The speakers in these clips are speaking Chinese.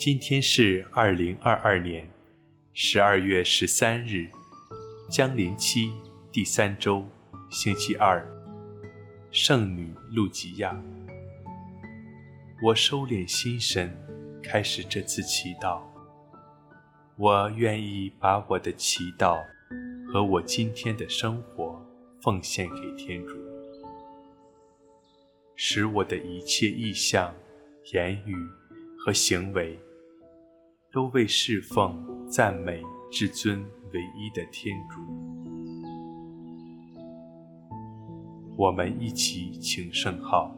今天是二零二二年十二月十三日，将临期第三周，星期二。圣女路吉亚，我收敛心神，开始这次祈祷。我愿意把我的祈祷和我今天的生活奉献给天主，使我的一切意向、言语和行为都为侍奉、赞美至尊唯一的天主。我们一起请圣号，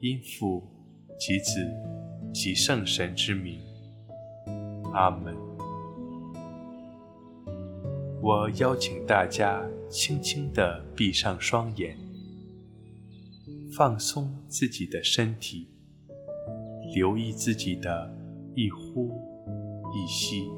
因父及子及圣神之名，阿门。我邀请大家轻轻地闭上双眼，放松自己的身体，留意自己的一呼一吸。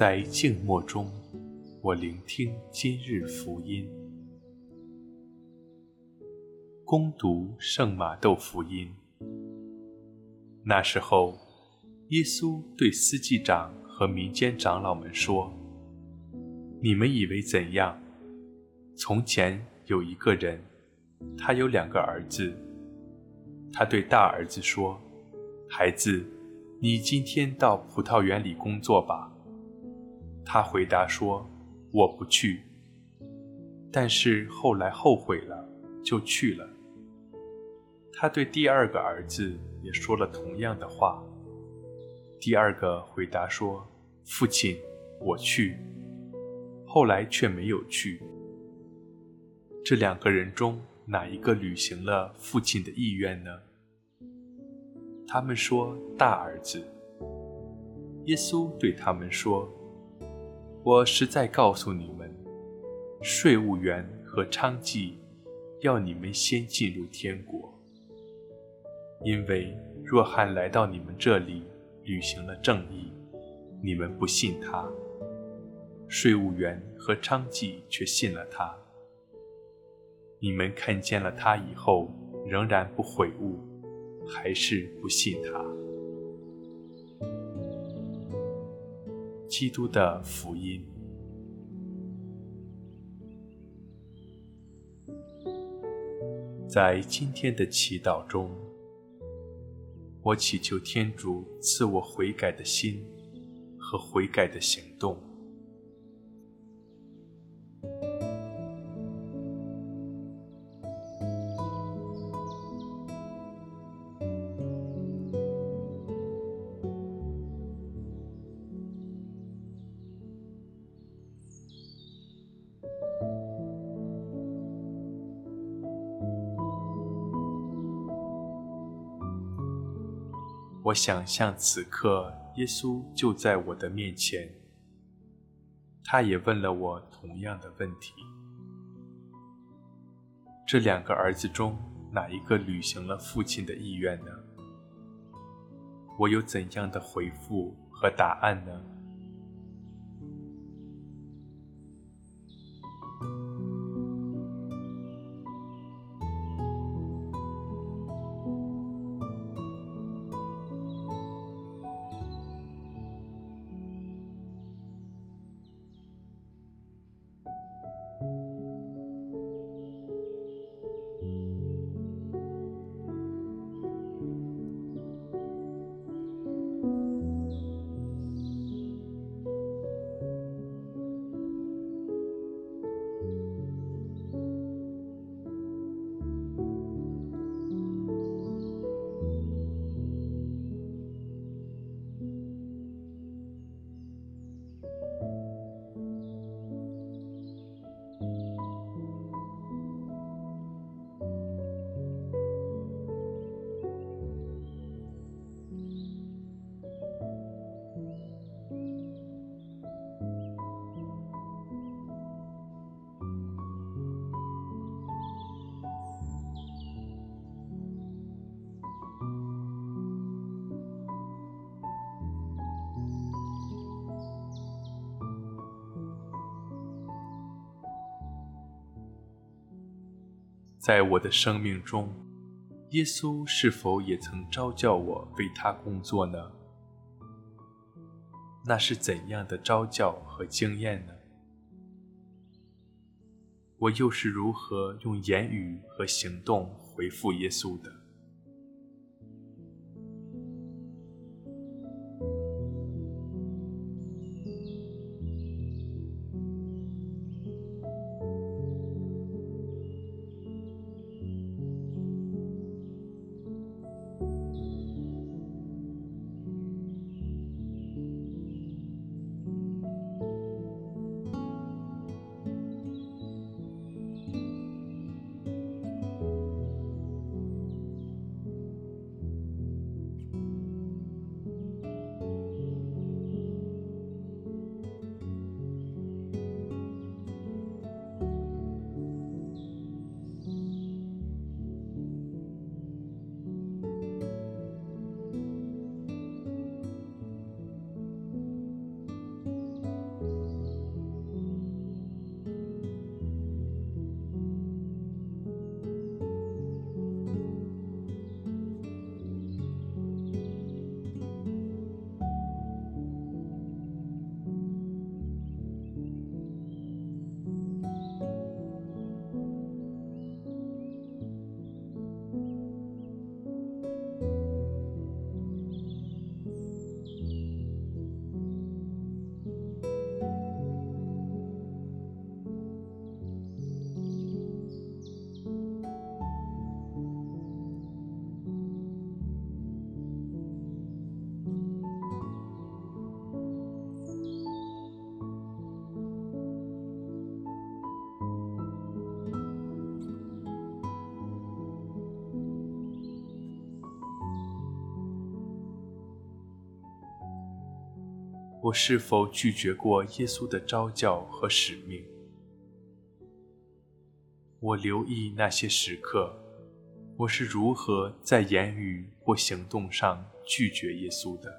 在静默中，我聆听今日福音。恭读圣马窦福音。那时候，耶稣对司祭长和民间长老们说：“你们以为怎样？从前有一个人，他有两个儿子。他对大儿子说：‘孩子，你今天到葡萄园里工作吧。’”他回答说：“我不去。”但是后来后悔了，就去了。他对第二个儿子也说了同样的话。第二个回答说：“父亲，我去。”后来却没有去。这两个人中哪一个履行了父亲的意愿呢？他们说：“大儿子。”耶稣对他们说。我实在告诉你们，税务员和娼妓要你们先进入天国。因为若翰来到你们这里，履行了正义，你们不信他；税务员和娼妓却信了他。你们看见了他以后，仍然不悔悟，还是不信他。基督的福音。在今天的祈祷中，我祈求天主赐我悔改的心和悔改的行动。我想象此刻耶稣就在我的面前，他也问了我同样的问题：这两个儿子中哪一个履行了父亲的意愿呢？我有怎样的回复和答案呢？在我的生命中，耶稣是否也曾召叫我为他工作呢？那是怎样的招教和经验呢？我又是如何用言语和行动回复耶稣的？我是否拒绝过耶稣的召叫和使命？我留意那些时刻，我是如何在言语或行动上拒绝耶稣的？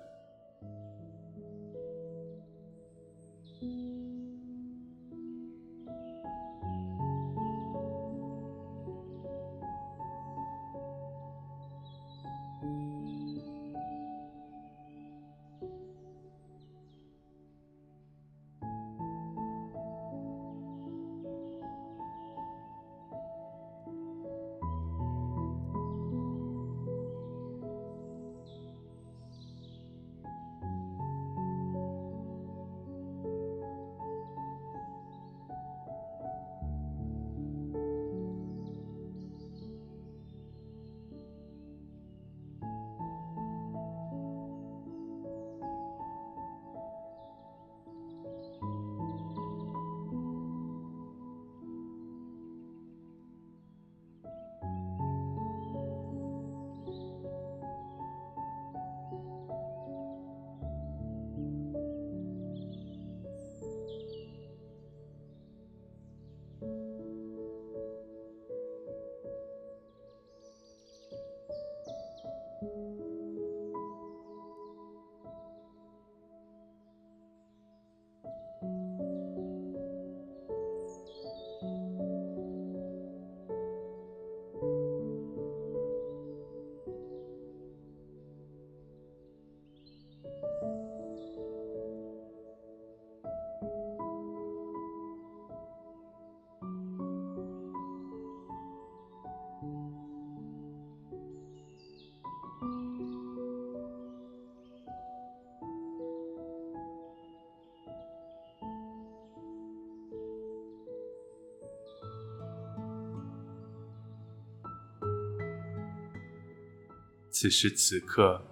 此时此刻，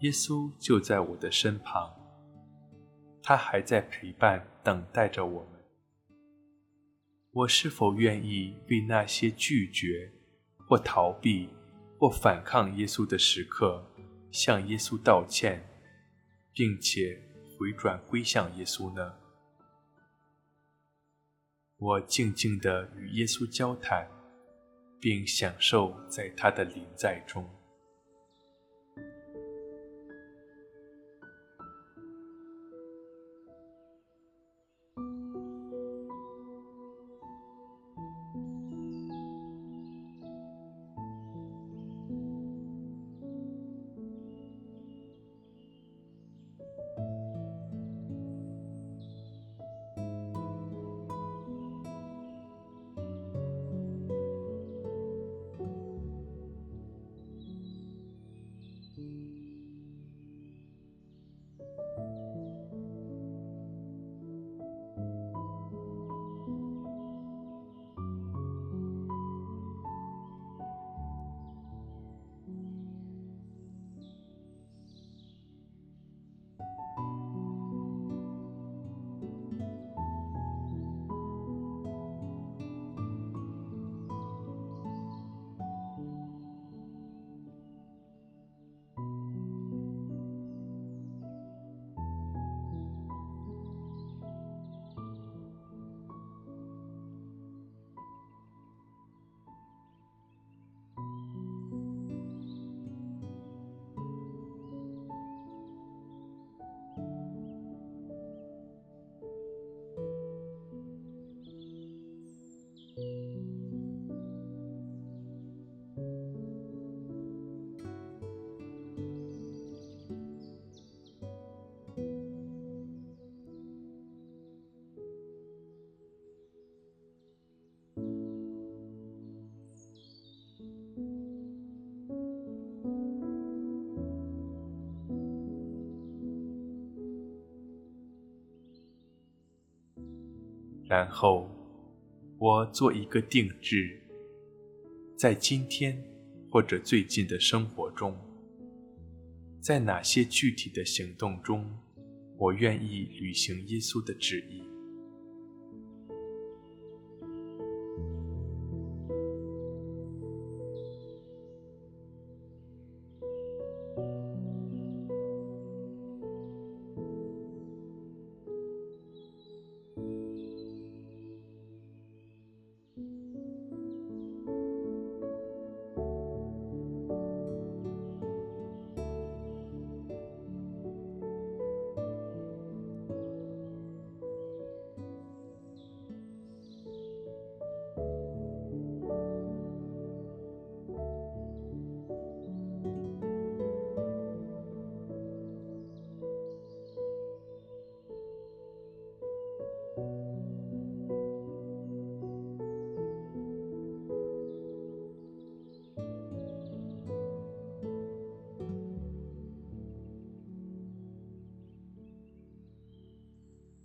耶稣就在我的身旁，他还在陪伴、等待着我们。我是否愿意为那些拒绝、或逃避、或反抗耶稣的时刻，向耶稣道歉，并且回转归向耶稣呢？我静静地与耶稣交谈，并享受在他的临在中。然后，我做一个定制，在今天或者最近的生活中，在哪些具体的行动中，我愿意履行耶稣的旨意。